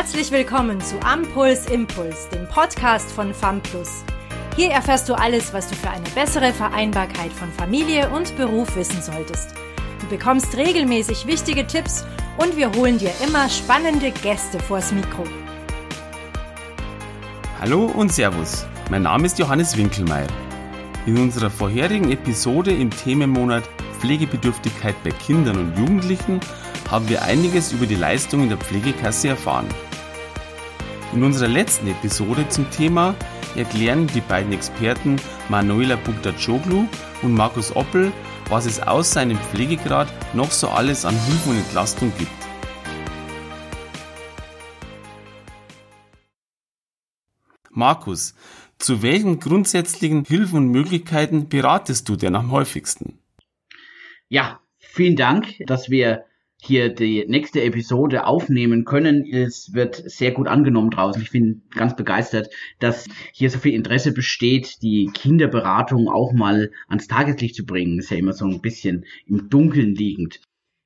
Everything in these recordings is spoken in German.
Herzlich willkommen zu Ampuls Impuls, dem Podcast von FAMPLUS. Hier erfährst du alles, was du für eine bessere Vereinbarkeit von Familie und Beruf wissen solltest. Du bekommst regelmäßig wichtige Tipps und wir holen dir immer spannende Gäste vors Mikro. Hallo und Servus, mein Name ist Johannes Winkelmeier. In unserer vorherigen Episode im Themenmonat Pflegebedürftigkeit bei Kindern und Jugendlichen haben wir einiges über die Leistungen der Pflegekasse erfahren. In unserer letzten Episode zum Thema erklären die beiden Experten Manuela Bugdacoglu und Markus Oppel, was es aus seinem Pflegegrad noch so alles an Hilfe und Entlastung gibt. Markus, zu welchen grundsätzlichen Hilfen und Möglichkeiten beratest du denn am häufigsten? Ja, vielen Dank, dass wir hier die nächste Episode aufnehmen können. Es wird sehr gut angenommen draußen. Ich bin ganz begeistert, dass hier so viel Interesse besteht, die Kinderberatung auch mal ans Tageslicht zu bringen. ist ja immer so ein bisschen im Dunkeln liegend.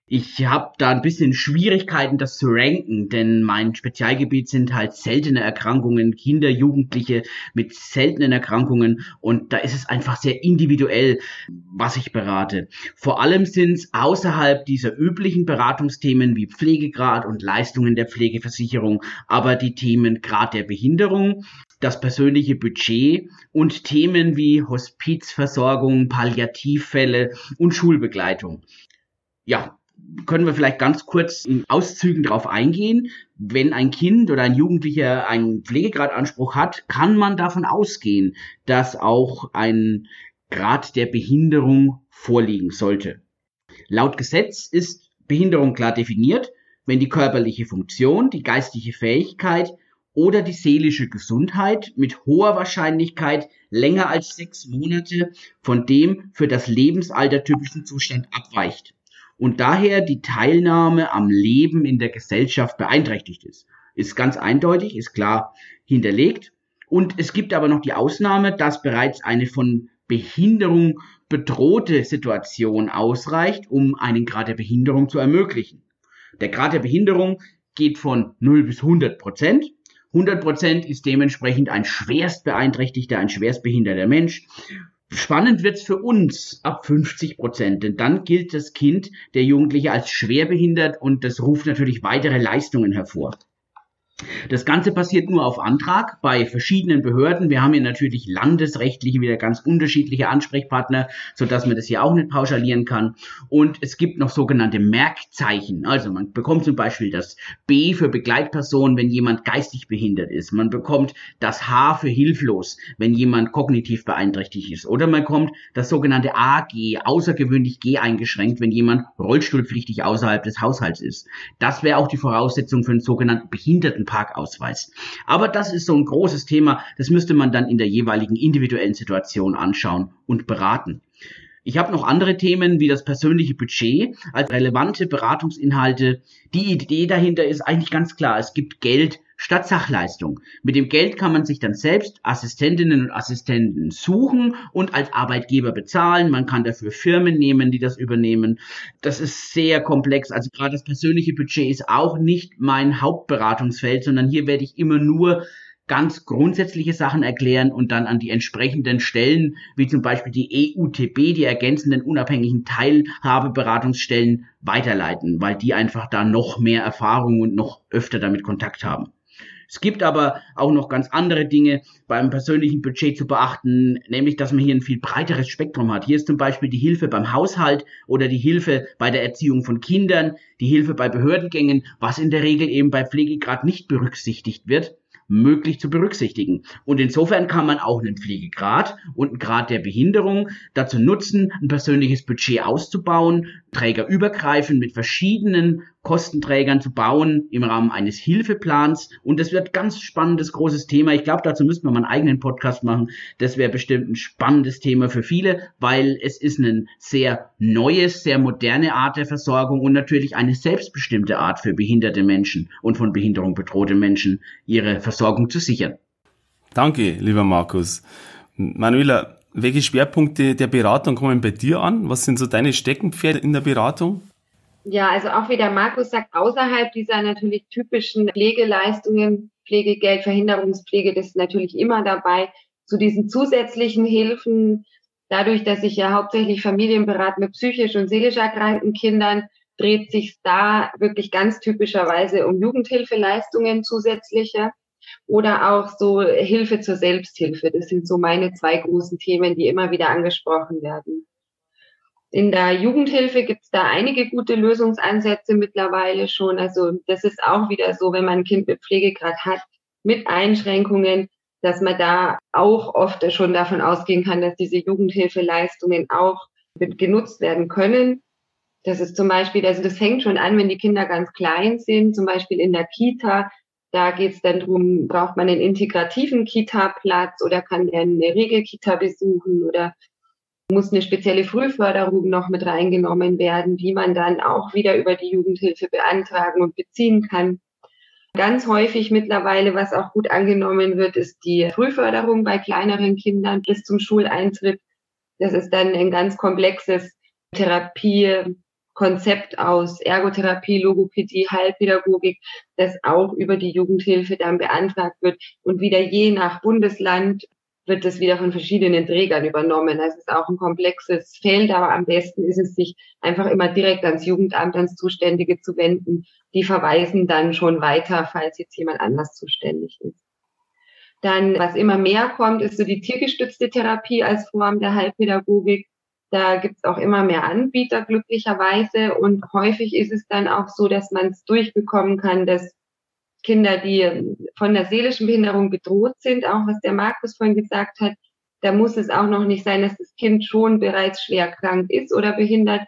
Ich habe da ein bisschen Schwierigkeiten, das zu ranken, denn mein Spezialgebiet sind halt seltene Erkrankungen, Kinder, Jugendliche mit seltenen Erkrankungen und da ist es einfach sehr individuell, was ich berate. Vor allem sind es außerhalb dieser üblichen Beratungsthemen wie Pflegegrad und Leistungen der Pflegeversicherung, aber die Themen Grad der Behinderung, das persönliche Budget und Themen wie Hospizversorgung, Palliativfälle und Schulbegleitung. Ja, können wir vielleicht ganz kurz in Auszügen darauf eingehen. Wenn ein Kind oder ein Jugendlicher einen Pflegegradanspruch hat, kann man davon ausgehen, dass auch ein Grad der Behinderung vorliegen sollte. Laut Gesetz ist Behinderung klar definiert, wenn die körperliche Funktion, die geistige Fähigkeit oder die seelische Gesundheit mit hoher Wahrscheinlichkeit länger als sechs Monate von dem für das Lebensalter typischen Zustand abweicht und daher die Teilnahme am Leben in der Gesellschaft beeinträchtigt ist. Ist ganz eindeutig, ist klar hinterlegt. Und es gibt aber noch die Ausnahme, dass bereits eine von Behinderung bedrohte Situation ausreicht, um einen Grad der Behinderung zu ermöglichen. Der Grad der Behinderung geht von 0 bis 100 Prozent. 100 Prozent ist dementsprechend ein schwerst beeinträchtigter, ein schwerst behinderter Mensch. Spannend wird's für uns ab 50 Prozent, denn dann gilt das Kind, der Jugendliche, als schwerbehindert und das ruft natürlich weitere Leistungen hervor. Das Ganze passiert nur auf Antrag bei verschiedenen Behörden. Wir haben hier natürlich landesrechtliche wieder ganz unterschiedliche Ansprechpartner, so dass man das hier auch nicht pauschalieren kann. Und es gibt noch sogenannte Merkzeichen. Also man bekommt zum Beispiel das B für Begleitperson, wenn jemand geistig behindert ist. Man bekommt das H für hilflos, wenn jemand kognitiv beeinträchtigt ist. Oder man bekommt das sogenannte AG, außergewöhnlich G eingeschränkt, wenn jemand rollstuhlpflichtig außerhalb des Haushalts ist. Das wäre auch die Voraussetzung für einen sogenannten Behinderten Parkausweis. Aber das ist so ein großes Thema, das müsste man dann in der jeweiligen individuellen Situation anschauen und beraten. Ich habe noch andere Themen wie das persönliche Budget als relevante Beratungsinhalte. Die Idee dahinter ist eigentlich ganz klar. Es gibt Geld statt Sachleistung. Mit dem Geld kann man sich dann selbst Assistentinnen und Assistenten suchen und als Arbeitgeber bezahlen. Man kann dafür Firmen nehmen, die das übernehmen. Das ist sehr komplex. Also gerade das persönliche Budget ist auch nicht mein Hauptberatungsfeld, sondern hier werde ich immer nur ganz grundsätzliche Sachen erklären und dann an die entsprechenden Stellen, wie zum Beispiel die EUTB, die ergänzenden unabhängigen Teilhabeberatungsstellen, weiterleiten, weil die einfach da noch mehr Erfahrung und noch öfter damit Kontakt haben. Es gibt aber auch noch ganz andere Dinge beim persönlichen Budget zu beachten, nämlich dass man hier ein viel breiteres Spektrum hat. Hier ist zum Beispiel die Hilfe beim Haushalt oder die Hilfe bei der Erziehung von Kindern, die Hilfe bei Behördengängen, was in der Regel eben bei Pflegegrad nicht berücksichtigt wird möglich zu berücksichtigen. Und insofern kann man auch einen Pflegegrad und einen Grad der Behinderung dazu nutzen, ein persönliches Budget auszubauen, trägerübergreifend mit verschiedenen Kostenträgern zu bauen im Rahmen eines Hilfeplans. Und das wird ganz spannendes, großes Thema. Ich glaube, dazu müssten wir mal einen eigenen Podcast machen. Das wäre bestimmt ein spannendes Thema für viele, weil es ist ein sehr neues, sehr moderne Art der Versorgung und natürlich eine selbstbestimmte Art für behinderte Menschen und von Behinderung bedrohte Menschen, ihre Versorgung zu sichern. Danke, lieber Markus. Manuela, welche Schwerpunkte der Beratung kommen bei dir an? Was sind so deine Steckenpferde in der Beratung? Ja, also auch wie der Markus sagt, außerhalb dieser natürlich typischen Pflegeleistungen, Pflegegeld, Verhinderungspflege, das ist natürlich immer dabei, zu diesen zusätzlichen Hilfen, dadurch, dass ich ja hauptsächlich Familien berate mit psychisch und seelisch erkrankten Kindern, dreht sich da wirklich ganz typischerweise um Jugendhilfeleistungen zusätzliche oder auch so Hilfe zur Selbsthilfe. Das sind so meine zwei großen Themen, die immer wieder angesprochen werden. In der Jugendhilfe gibt es da einige gute Lösungsansätze mittlerweile schon. Also das ist auch wieder so, wenn man ein Kind mit Pflegegrad hat, mit Einschränkungen, dass man da auch oft schon davon ausgehen kann, dass diese Jugendhilfeleistungen auch genutzt werden können. Das ist zum Beispiel, also das fängt schon an, wenn die Kinder ganz klein sind, zum Beispiel in der Kita. Da geht es dann drum, braucht man einen integrativen Kita-Platz oder kann der eine Regelkita besuchen oder muss eine spezielle Frühförderung noch mit reingenommen werden, die man dann auch wieder über die Jugendhilfe beantragen und beziehen kann. Ganz häufig mittlerweile, was auch gut angenommen wird, ist die Frühförderung bei kleineren Kindern bis zum Schuleintritt. Das ist dann ein ganz komplexes Therapiekonzept aus Ergotherapie, Logopädie, Heilpädagogik, das auch über die Jugendhilfe dann beantragt wird und wieder je nach Bundesland wird das wieder von verschiedenen Trägern übernommen. Das ist auch ein komplexes Feld, aber am besten ist es, sich einfach immer direkt ans Jugendamt, ans Zuständige zu wenden. Die verweisen dann schon weiter, falls jetzt jemand anders zuständig ist. Dann, was immer mehr kommt, ist so die tiergestützte Therapie als Form der Heilpädagogik. Da gibt es auch immer mehr Anbieter glücklicherweise und häufig ist es dann auch so, dass man es durchbekommen kann, dass Kinder, die von der seelischen Behinderung bedroht sind, auch was der Markus vorhin gesagt hat, da muss es auch noch nicht sein, dass das Kind schon bereits schwer krank ist oder behindert.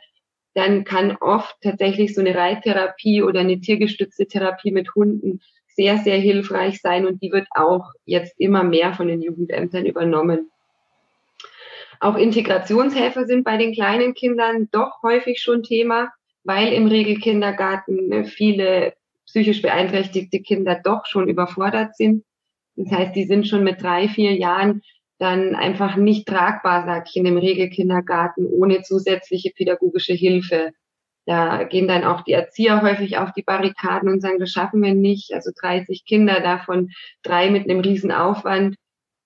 Dann kann oft tatsächlich so eine Reittherapie oder eine tiergestützte Therapie mit Hunden sehr, sehr hilfreich sein und die wird auch jetzt immer mehr von den Jugendämtern übernommen. Auch Integrationshelfer sind bei den kleinen Kindern doch häufig schon Thema, weil im Regelkindergarten viele psychisch beeinträchtigte Kinder doch schon überfordert sind. Das heißt, die sind schon mit drei, vier Jahren dann einfach nicht tragbar, sag ich, in dem Regelkindergarten ohne zusätzliche pädagogische Hilfe. Da gehen dann auch die Erzieher häufig auf die Barrikaden und sagen, das schaffen wir nicht. Also 30 Kinder, davon drei mit einem riesen Aufwand.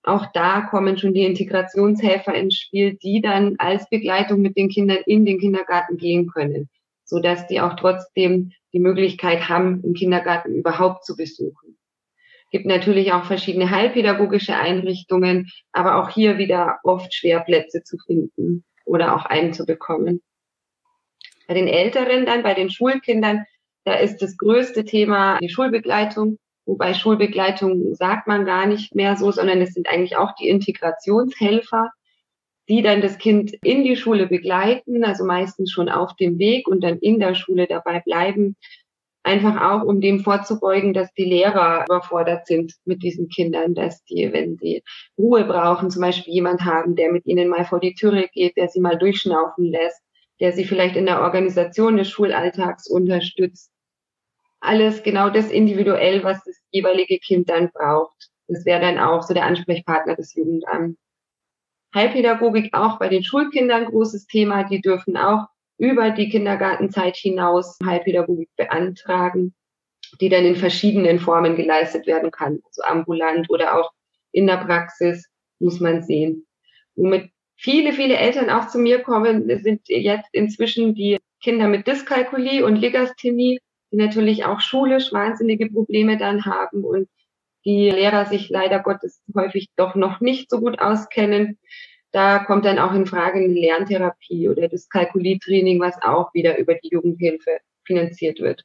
Auch da kommen schon die Integrationshelfer ins Spiel, die dann als Begleitung mit den Kindern in den Kindergarten gehen können, so dass die auch trotzdem die Möglichkeit haben, im Kindergarten überhaupt zu besuchen. Gibt natürlich auch verschiedene heilpädagogische Einrichtungen, aber auch hier wieder oft schwer Plätze zu finden oder auch einen zu bekommen. Bei den Älteren dann, bei den Schulkindern, da ist das größte Thema die Schulbegleitung. Wobei Schulbegleitung sagt man gar nicht mehr so, sondern es sind eigentlich auch die Integrationshelfer, die dann das Kind in die Schule begleiten, also meistens schon auf dem Weg und dann in der Schule dabei bleiben. Einfach auch, um dem vorzubeugen, dass die Lehrer überfordert sind mit diesen Kindern, dass die, wenn sie Ruhe brauchen, zum Beispiel jemand haben, der mit ihnen mal vor die Türe geht, der sie mal durchschnaufen lässt, der sie vielleicht in der Organisation des Schulalltags unterstützt. Alles genau das individuell, was das jeweilige Kind dann braucht. Das wäre dann auch so der Ansprechpartner des Jugendamts. Heilpädagogik auch bei den Schulkindern großes Thema. Die dürfen auch über die Kindergartenzeit hinaus Heilpädagogik beantragen, die dann in verschiedenen Formen geleistet werden kann. Also ambulant oder auch in der Praxis muss man sehen. Womit viele, viele Eltern auch zu mir kommen, sind jetzt inzwischen die Kinder mit Dyskalkulie und Legasthenie, die natürlich auch schulisch wahnsinnige Probleme dann haben und die Lehrer sich leider Gottes häufig doch noch nicht so gut auskennen. Da kommt dann auch in Frage eine Lerntherapie oder das Kalkulietraining, was auch wieder über die Jugendhilfe finanziert wird.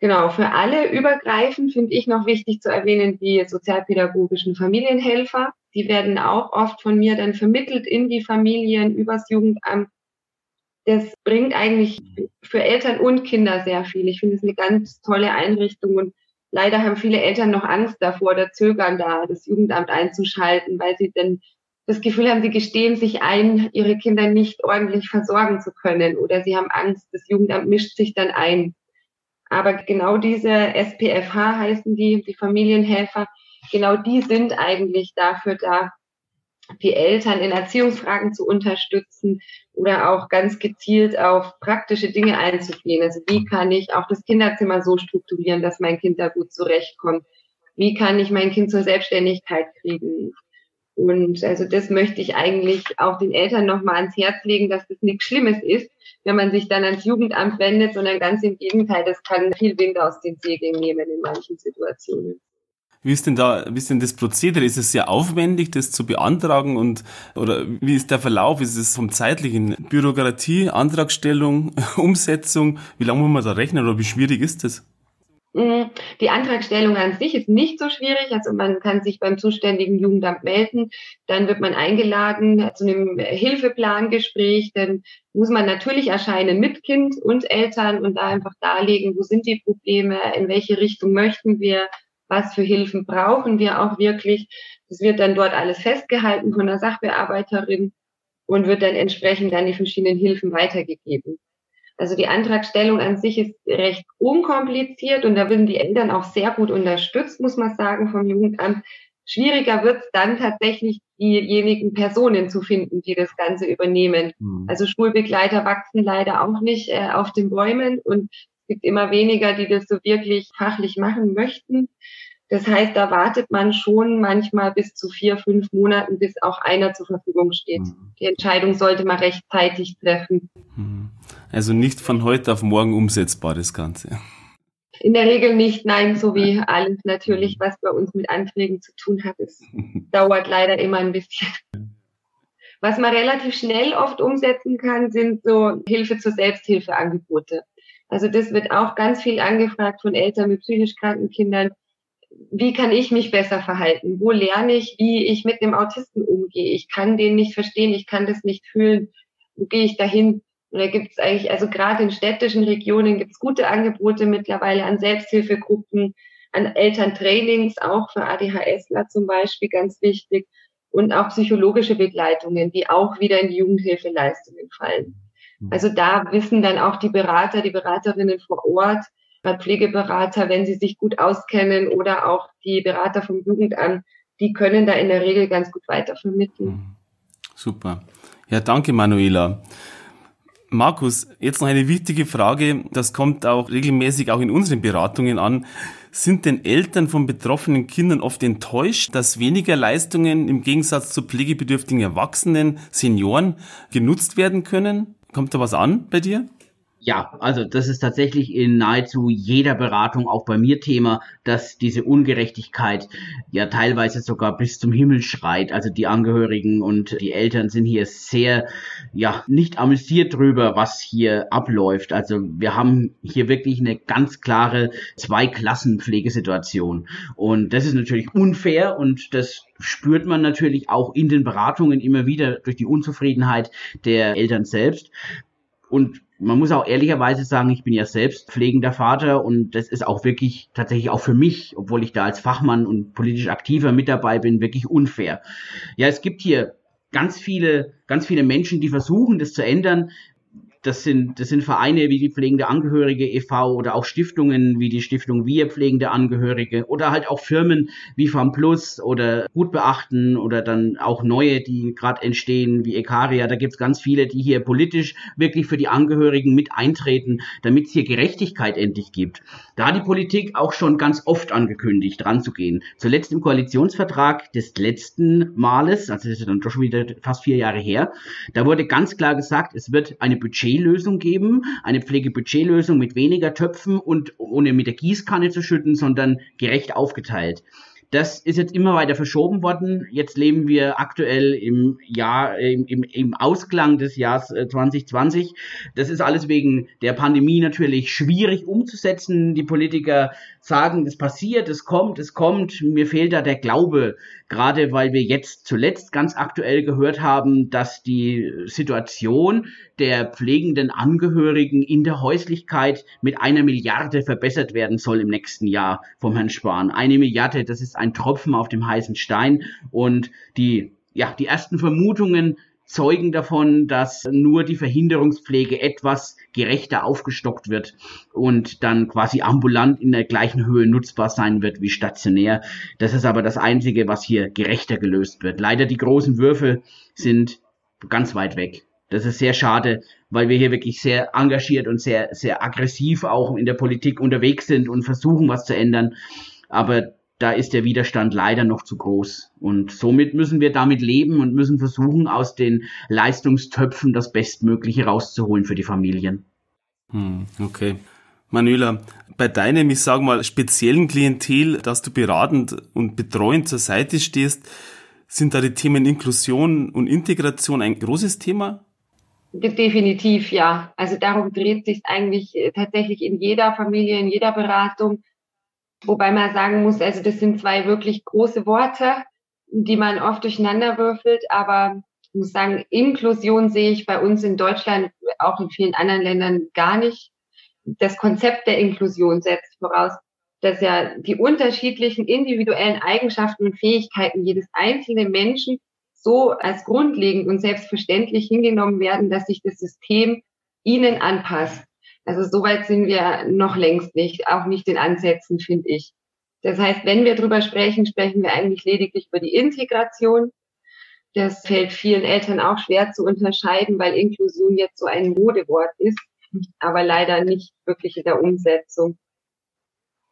Genau, für alle übergreifend finde ich noch wichtig zu erwähnen die sozialpädagogischen Familienhelfer. Die werden auch oft von mir dann vermittelt in die Familien übers Jugendamt. Das bringt eigentlich für Eltern und Kinder sehr viel. Ich finde es eine ganz tolle Einrichtung und leider haben viele Eltern noch Angst davor oder zögern da, das Jugendamt einzuschalten, weil sie dann das Gefühl haben, sie gestehen sich ein, ihre Kinder nicht ordentlich versorgen zu können oder sie haben Angst, das Jugendamt mischt sich dann ein. Aber genau diese SPFH heißen die, die Familienhelfer, genau die sind eigentlich dafür da, die Eltern in Erziehungsfragen zu unterstützen oder auch ganz gezielt auf praktische Dinge einzugehen. Also wie kann ich auch das Kinderzimmer so strukturieren, dass mein Kind da gut zurechtkommt? Wie kann ich mein Kind zur Selbstständigkeit kriegen? Und also das möchte ich eigentlich auch den Eltern nochmal ans Herz legen, dass das nichts Schlimmes ist, wenn man sich dann ans Jugendamt wendet, sondern ganz im Gegenteil, das kann viel Wind aus den Segeln nehmen in manchen Situationen. Wie ist denn da, wie ist denn das Prozedere? Ist es sehr aufwendig, das zu beantragen und, oder wie ist der Verlauf? Ist es vom zeitlichen Bürokratie, Antragstellung, Umsetzung? Wie lange muss man da rechnen oder wie schwierig ist das? Mm, die Antragstellung an sich ist nicht so schwierig. Also man kann sich beim zuständigen Jugendamt melden. Dann wird man eingeladen zu einem Hilfeplangespräch. Dann muss man natürlich erscheinen mit Kind und Eltern und da einfach darlegen, wo sind die Probleme, in welche Richtung möchten wir, was für Hilfen brauchen wir auch wirklich. Das wird dann dort alles festgehalten von der Sachbearbeiterin und wird dann entsprechend an die verschiedenen Hilfen weitergegeben. Also die Antragstellung an sich ist recht unkompliziert und da werden die Eltern auch sehr gut unterstützt, muss man sagen, vom Jugendamt. Schwieriger wird es dann tatsächlich, diejenigen Personen zu finden, die das Ganze übernehmen. Mhm. Also Schulbegleiter wachsen leider auch nicht äh, auf den Bäumen und gibt immer weniger, die das so wirklich fachlich machen möchten. Das heißt, da wartet man schon manchmal bis zu vier, fünf Monaten, bis auch einer zur Verfügung steht. Mhm. Die Entscheidung sollte man rechtzeitig treffen. Mhm. Also nicht von heute auf morgen umsetzbar, das Ganze. In der Regel nicht, nein, so wie alles natürlich, was bei uns mit Anträgen zu tun hat. Es dauert leider immer ein bisschen. Was man relativ schnell oft umsetzen kann, sind so Hilfe zur Selbsthilfeangebote. Also das wird auch ganz viel angefragt von Eltern mit psychisch kranken Kindern, wie kann ich mich besser verhalten? Wo lerne ich, wie ich mit dem Autisten umgehe? Ich kann den nicht verstehen, ich kann das nicht fühlen. Wo gehe ich dahin? Und da gibt es eigentlich, also gerade in städtischen Regionen gibt es gute Angebote mittlerweile an Selbsthilfegruppen, an Elterntrainings, auch für ADHSler zum Beispiel, ganz wichtig. Und auch psychologische Begleitungen, die auch wieder in die Jugendhilfeleistungen fallen. Mhm. Also da wissen dann auch die Berater, die Beraterinnen vor Ort, Pflegeberater, wenn sie sich gut auskennen oder auch die Berater vom Jugendamt, die können da in der Regel ganz gut weitervermitteln. Mhm. Super. Ja, danke, Manuela. Markus, jetzt noch eine wichtige Frage, das kommt auch regelmäßig auch in unseren Beratungen an. Sind denn Eltern von betroffenen Kindern oft enttäuscht, dass weniger Leistungen im Gegensatz zu pflegebedürftigen Erwachsenen, Senioren genutzt werden können? Kommt da was an bei dir? Ja, also das ist tatsächlich in nahezu jeder Beratung auch bei mir Thema, dass diese Ungerechtigkeit ja teilweise sogar bis zum Himmel schreit. Also die Angehörigen und die Eltern sind hier sehr, ja, nicht amüsiert drüber, was hier abläuft. Also wir haben hier wirklich eine ganz klare Zweiklassenpflegesituation. Und das ist natürlich unfair und das spürt man natürlich auch in den Beratungen immer wieder durch die Unzufriedenheit der Eltern selbst. Und man muss auch ehrlicherweise sagen, ich bin ja selbst pflegender Vater und das ist auch wirklich tatsächlich auch für mich, obwohl ich da als Fachmann und politisch aktiver mit dabei bin, wirklich unfair. Ja, es gibt hier ganz viele, ganz viele Menschen, die versuchen, das zu ändern. Das sind, das sind Vereine wie die Pflegende Angehörige e.V. oder auch Stiftungen wie die Stiftung Wir Pflegende Angehörige oder halt auch Firmen wie FAMPLUS oder Gut beachten oder dann auch neue, die gerade entstehen wie Ekaria. Da gibt's ganz viele, die hier politisch wirklich für die Angehörigen mit eintreten, damit es hier Gerechtigkeit endlich gibt. Da hat die Politik auch schon ganz oft angekündigt, dran zu gehen. Zuletzt im Koalitionsvertrag des letzten Males, also das ist dann doch schon wieder fast vier Jahre her, da wurde ganz klar gesagt, es wird eine Budget Budgetlösung geben, eine Pflegebudgetlösung mit weniger Töpfen und ohne mit der Gießkanne zu schütten, sondern gerecht aufgeteilt. Das ist jetzt immer weiter verschoben worden. Jetzt leben wir aktuell im Jahr, im, im, im Ausklang des Jahres 2020. Äh, das ist alles wegen der Pandemie natürlich schwierig umzusetzen. Die Politiker sagen, es passiert, es kommt, es kommt. Mir fehlt da der Glaube, gerade weil wir jetzt zuletzt ganz aktuell gehört haben, dass die Situation der pflegenden Angehörigen in der Häuslichkeit mit einer Milliarde verbessert werden soll im nächsten Jahr vom Herrn Spahn. Eine Milliarde, das ist ein Tropfen auf dem heißen Stein und die ja, die ersten Vermutungen zeugen davon, dass nur die Verhinderungspflege etwas gerechter aufgestockt wird und dann quasi ambulant in der gleichen Höhe nutzbar sein wird wie stationär. Das ist aber das Einzige, was hier gerechter gelöst wird. Leider die großen Würfel sind ganz weit weg. Das ist sehr schade, weil wir hier wirklich sehr engagiert und sehr, sehr aggressiv auch in der Politik unterwegs sind und versuchen, was zu ändern. Aber da ist der Widerstand leider noch zu groß. Und somit müssen wir damit leben und müssen versuchen, aus den Leistungstöpfen das Bestmögliche rauszuholen für die Familien. Hm, okay. Manuela, bei deinem, ich sage mal, speziellen Klientel, das du beratend und betreuend zur Seite stehst, sind da die Themen Inklusion und Integration ein großes Thema? Definitiv, ja. Also darum dreht sich eigentlich äh, tatsächlich in jeder Familie, in jeder Beratung. Wobei man sagen muss, also das sind zwei wirklich große Worte, die man oft durcheinander würfelt. Aber ich muss sagen, Inklusion sehe ich bei uns in Deutschland, auch in vielen anderen Ländern gar nicht. Das Konzept der Inklusion setzt voraus, dass ja die unterschiedlichen individuellen Eigenschaften und Fähigkeiten jedes einzelnen Menschen so als grundlegend und selbstverständlich hingenommen werden, dass sich das System ihnen anpasst. Also soweit sind wir noch längst nicht, auch nicht in Ansätzen, finde ich. Das heißt, wenn wir drüber sprechen, sprechen wir eigentlich lediglich über die Integration. Das fällt vielen Eltern auch schwer zu unterscheiden, weil Inklusion jetzt so ein Modewort ist, aber leider nicht wirklich in der Umsetzung.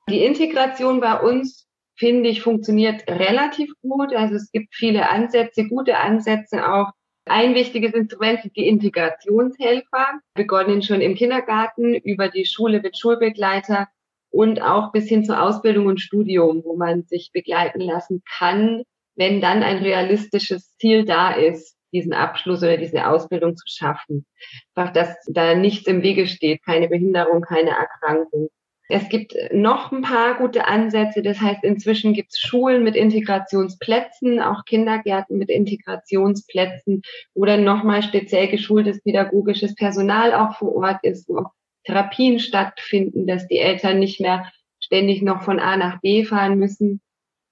Die Integration bei uns finde ich, funktioniert relativ gut. Also es gibt viele Ansätze, gute Ansätze auch. Ein wichtiges Instrument sind die Integrationshelfer, begonnen schon im Kindergarten über die Schule mit Schulbegleiter und auch bis hin zur Ausbildung und Studium, wo man sich begleiten lassen kann, wenn dann ein realistisches Ziel da ist, diesen Abschluss oder diese Ausbildung zu schaffen. Einfach, dass da nichts im Wege steht, keine Behinderung, keine Erkrankung. Es gibt noch ein paar gute Ansätze. Das heißt, inzwischen gibt es Schulen mit Integrationsplätzen, auch Kindergärten mit Integrationsplätzen oder nochmal speziell geschultes pädagogisches Personal auch vor Ort ist, wo auch Therapien stattfinden, dass die Eltern nicht mehr ständig noch von A nach B fahren müssen.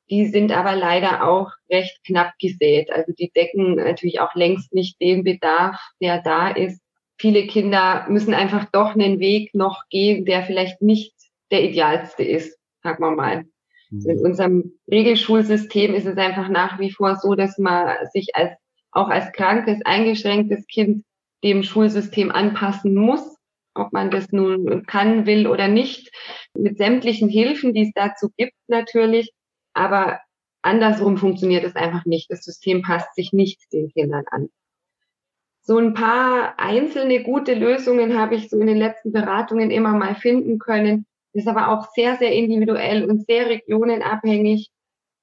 Die sind aber leider auch recht knapp gesät. Also die decken natürlich auch längst nicht den Bedarf, der da ist. Viele Kinder müssen einfach doch einen Weg noch gehen, der vielleicht nicht der idealste ist, sagen wir mal. Mhm. In unserem Regelschulsystem ist es einfach nach wie vor so, dass man sich als auch als krankes, eingeschränktes Kind dem Schulsystem anpassen muss, ob man das nun kann, will oder nicht, mit sämtlichen Hilfen, die es dazu gibt natürlich. Aber andersrum funktioniert es einfach nicht. Das System passt sich nicht den Kindern an. So ein paar einzelne gute Lösungen habe ich so in den letzten Beratungen immer mal finden können, ist aber auch sehr, sehr individuell und sehr regionenabhängig.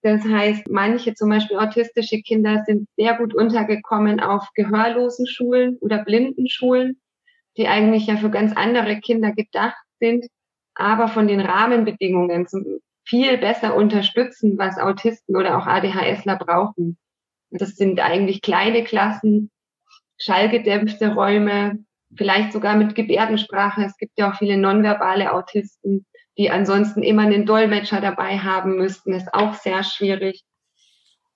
Das heißt, manche zum Beispiel autistische Kinder sind sehr gut untergekommen auf gehörlosen Schulen oder blinden Schulen, die eigentlich ja für ganz andere Kinder gedacht sind, aber von den Rahmenbedingungen viel besser unterstützen, was Autisten oder auch ADHSler brauchen. Das sind eigentlich kleine Klassen, schallgedämpfte Räume, vielleicht sogar mit Gebärdensprache. Es gibt ja auch viele nonverbale Autisten, die ansonsten immer einen Dolmetscher dabei haben müssten, ist auch sehr schwierig.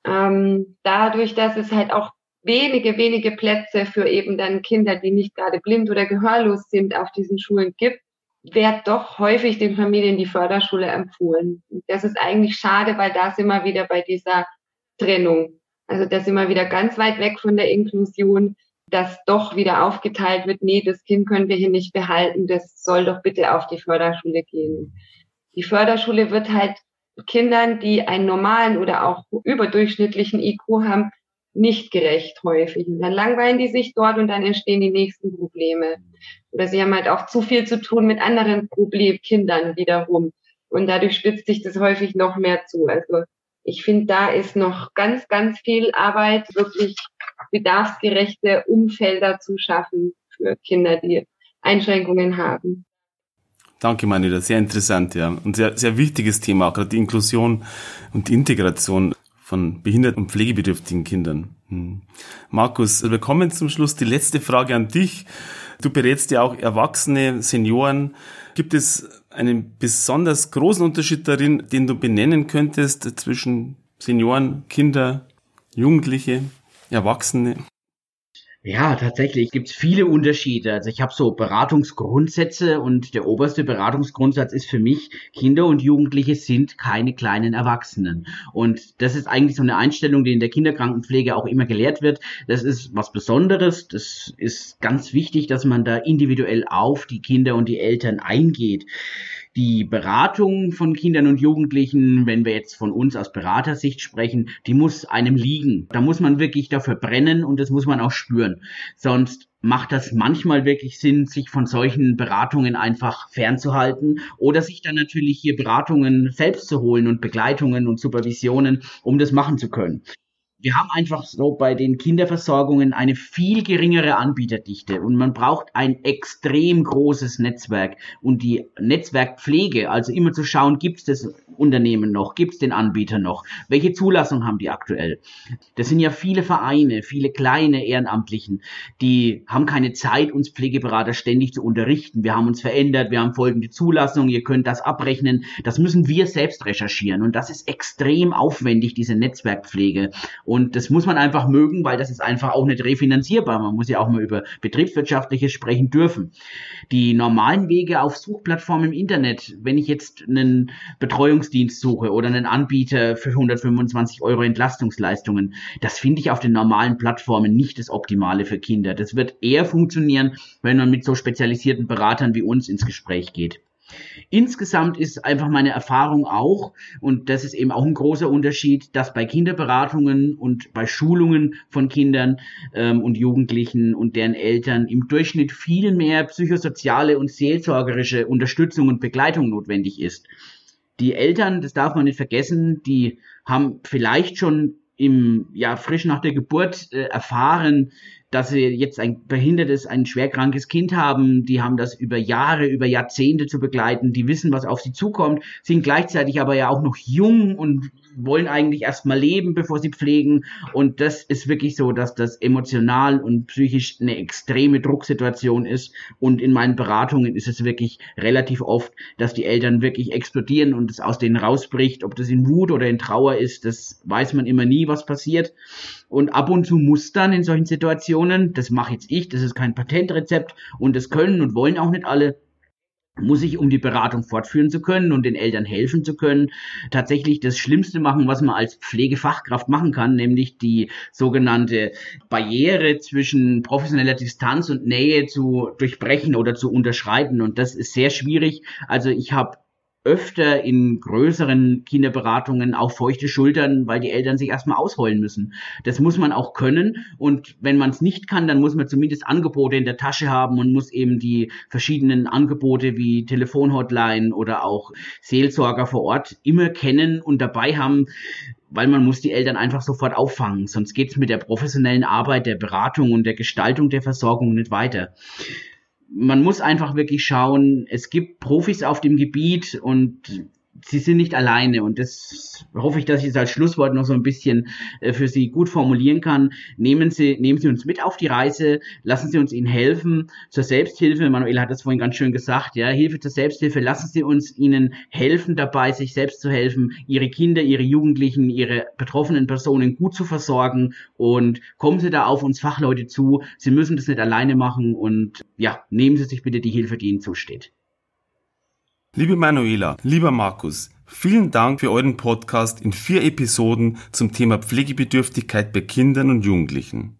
Ähm, dadurch, dass es halt auch wenige, wenige Plätze für eben dann Kinder, die nicht gerade blind oder gehörlos sind, auf diesen Schulen gibt, wird doch häufig den Familien die Förderschule empfohlen. Das ist eigentlich schade, weil da sind wir wieder bei dieser Trennung. Also da sind wir wieder ganz weit weg von der Inklusion dass doch wieder aufgeteilt wird, nee, das Kind können wir hier nicht behalten, das soll doch bitte auf die Förderschule gehen. Die Förderschule wird halt Kindern, die einen normalen oder auch überdurchschnittlichen IQ haben, nicht gerecht häufig. Und dann langweilen die sich dort und dann entstehen die nächsten Probleme. Oder sie haben halt auch zu viel zu tun mit anderen Problemkindern wiederum. Und dadurch spitzt sich das häufig noch mehr zu. Also ich finde, da ist noch ganz, ganz viel Arbeit, wirklich bedarfsgerechte Umfelder zu schaffen für Kinder, die Einschränkungen haben. Danke, Manila. Sehr interessant, ja. Und sehr, sehr wichtiges Thema, auch gerade die Inklusion und die Integration von behinderten und pflegebedürftigen Kindern. Hm. Markus, wir kommen zum Schluss. Die letzte Frage an dich. Du berätst ja auch Erwachsene, Senioren. Gibt es einen besonders großen Unterschied darin, den du benennen könntest zwischen Senioren, Kinder, Jugendliche, Erwachsene? Ja, tatsächlich gibt es viele Unterschiede. Also ich habe so Beratungsgrundsätze und der oberste Beratungsgrundsatz ist für mich, Kinder und Jugendliche sind keine kleinen Erwachsenen. Und das ist eigentlich so eine Einstellung, die in der Kinderkrankenpflege auch immer gelehrt wird. Das ist was Besonderes. Das ist ganz wichtig, dass man da individuell auf die Kinder und die Eltern eingeht die Beratung von Kindern und Jugendlichen, wenn wir jetzt von uns aus Beratersicht sprechen, die muss einem liegen. Da muss man wirklich dafür brennen und das muss man auch spüren. Sonst macht das manchmal wirklich Sinn, sich von solchen Beratungen einfach fernzuhalten oder sich dann natürlich hier Beratungen selbst zu holen und Begleitungen und Supervisionen, um das machen zu können wir haben einfach so bei den Kinderversorgungen eine viel geringere Anbieterdichte und man braucht ein extrem großes Netzwerk und die Netzwerkpflege, also immer zu schauen, gibt es das Unternehmen noch, gibt es den Anbieter noch, welche Zulassung haben die aktuell. Das sind ja viele Vereine, viele kleine Ehrenamtlichen, die haben keine Zeit, uns Pflegeberater ständig zu unterrichten. Wir haben uns verändert, wir haben folgende Zulassung, ihr könnt das abrechnen. Das müssen wir selbst recherchieren und das ist extrem aufwendig, diese Netzwerkpflege. Und das muss man einfach mögen, weil das ist einfach auch nicht refinanzierbar. Man muss ja auch mal über betriebswirtschaftliches sprechen dürfen. Die normalen Wege auf Suchplattformen im Internet, wenn ich jetzt einen Betreuungsdienst suche oder einen Anbieter für 125 Euro Entlastungsleistungen, das finde ich auf den normalen Plattformen nicht das Optimale für Kinder. Das wird eher funktionieren, wenn man mit so spezialisierten Beratern wie uns ins Gespräch geht. Insgesamt ist einfach meine Erfahrung auch, und das ist eben auch ein großer Unterschied, dass bei Kinderberatungen und bei Schulungen von Kindern ähm, und Jugendlichen und deren Eltern im Durchschnitt viel mehr psychosoziale und seelsorgerische Unterstützung und Begleitung notwendig ist. Die Eltern, das darf man nicht vergessen, die haben vielleicht schon im ja frisch nach der Geburt äh, erfahren, dass sie jetzt ein behindertes, ein schwerkrankes Kind haben, die haben das über Jahre, über Jahrzehnte zu begleiten, die wissen, was auf sie zukommt, sind gleichzeitig aber ja auch noch jung und wollen eigentlich erstmal leben, bevor sie pflegen. Und das ist wirklich so, dass das emotional und psychisch eine extreme Drucksituation ist. Und in meinen Beratungen ist es wirklich relativ oft, dass die Eltern wirklich explodieren und es aus denen rausbricht. Ob das in Wut oder in Trauer ist, das weiß man immer nie, was passiert. Und ab und zu muss dann in solchen Situationen, das mache jetzt ich, das ist kein Patentrezept und das können und wollen auch nicht alle, muss ich, um die Beratung fortführen zu können und den Eltern helfen zu können, tatsächlich das Schlimmste machen, was man als Pflegefachkraft machen kann, nämlich die sogenannte Barriere zwischen professioneller Distanz und Nähe zu durchbrechen oder zu unterschreiten. Und das ist sehr schwierig. Also ich habe öfter in größeren Kinderberatungen auch feuchte Schultern, weil die Eltern sich erstmal ausheulen müssen. Das muss man auch können. Und wenn man es nicht kann, dann muss man zumindest Angebote in der Tasche haben und muss eben die verschiedenen Angebote wie Telefonhotline oder auch Seelsorger vor Ort immer kennen und dabei haben, weil man muss die Eltern einfach sofort auffangen, sonst geht es mit der professionellen Arbeit, der Beratung und der Gestaltung der Versorgung nicht weiter man muss einfach wirklich schauen, es gibt Profis auf dem Gebiet und sie sind nicht alleine und das hoffe ich, dass ich es als Schlusswort noch so ein bisschen äh, für Sie gut formulieren kann. Nehmen Sie, nehmen Sie uns mit auf die Reise, lassen Sie uns Ihnen helfen zur Selbsthilfe. Manuel hat das vorhin ganz schön gesagt, ja, Hilfe zur Selbsthilfe. Lassen Sie uns Ihnen helfen dabei, sich selbst zu helfen, Ihre Kinder, Ihre Jugendlichen, Ihre betroffenen Personen gut zu versorgen und kommen Sie da auf uns Fachleute zu. Sie müssen das nicht alleine machen und ja, nehmen Sie sich bitte die Hilfe, die Ihnen zusteht. Liebe Manuela, lieber Markus, vielen Dank für euren Podcast in vier Episoden zum Thema Pflegebedürftigkeit bei Kindern und Jugendlichen.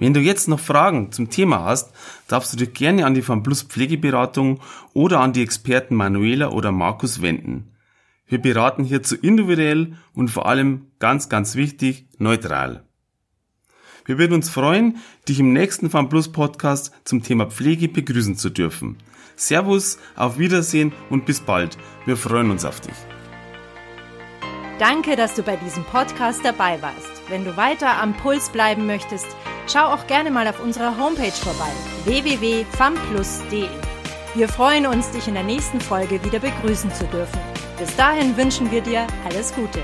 Wenn du jetzt noch Fragen zum Thema hast, darfst du dich gerne an die FanPlus Pflegeberatung oder an die Experten Manuela oder Markus wenden. Wir beraten hierzu individuell und vor allem ganz, ganz wichtig, neutral. Wir würden uns freuen, dich im nächsten FanPlus Podcast zum Thema Pflege begrüßen zu dürfen. Servus, auf Wiedersehen und bis bald. Wir freuen uns auf dich. Danke, dass du bei diesem Podcast dabei warst. Wenn du weiter am Puls bleiben möchtest, schau auch gerne mal auf unserer Homepage vorbei www.famplus.de. Wir freuen uns, dich in der nächsten Folge wieder begrüßen zu dürfen. Bis dahin wünschen wir dir alles Gute.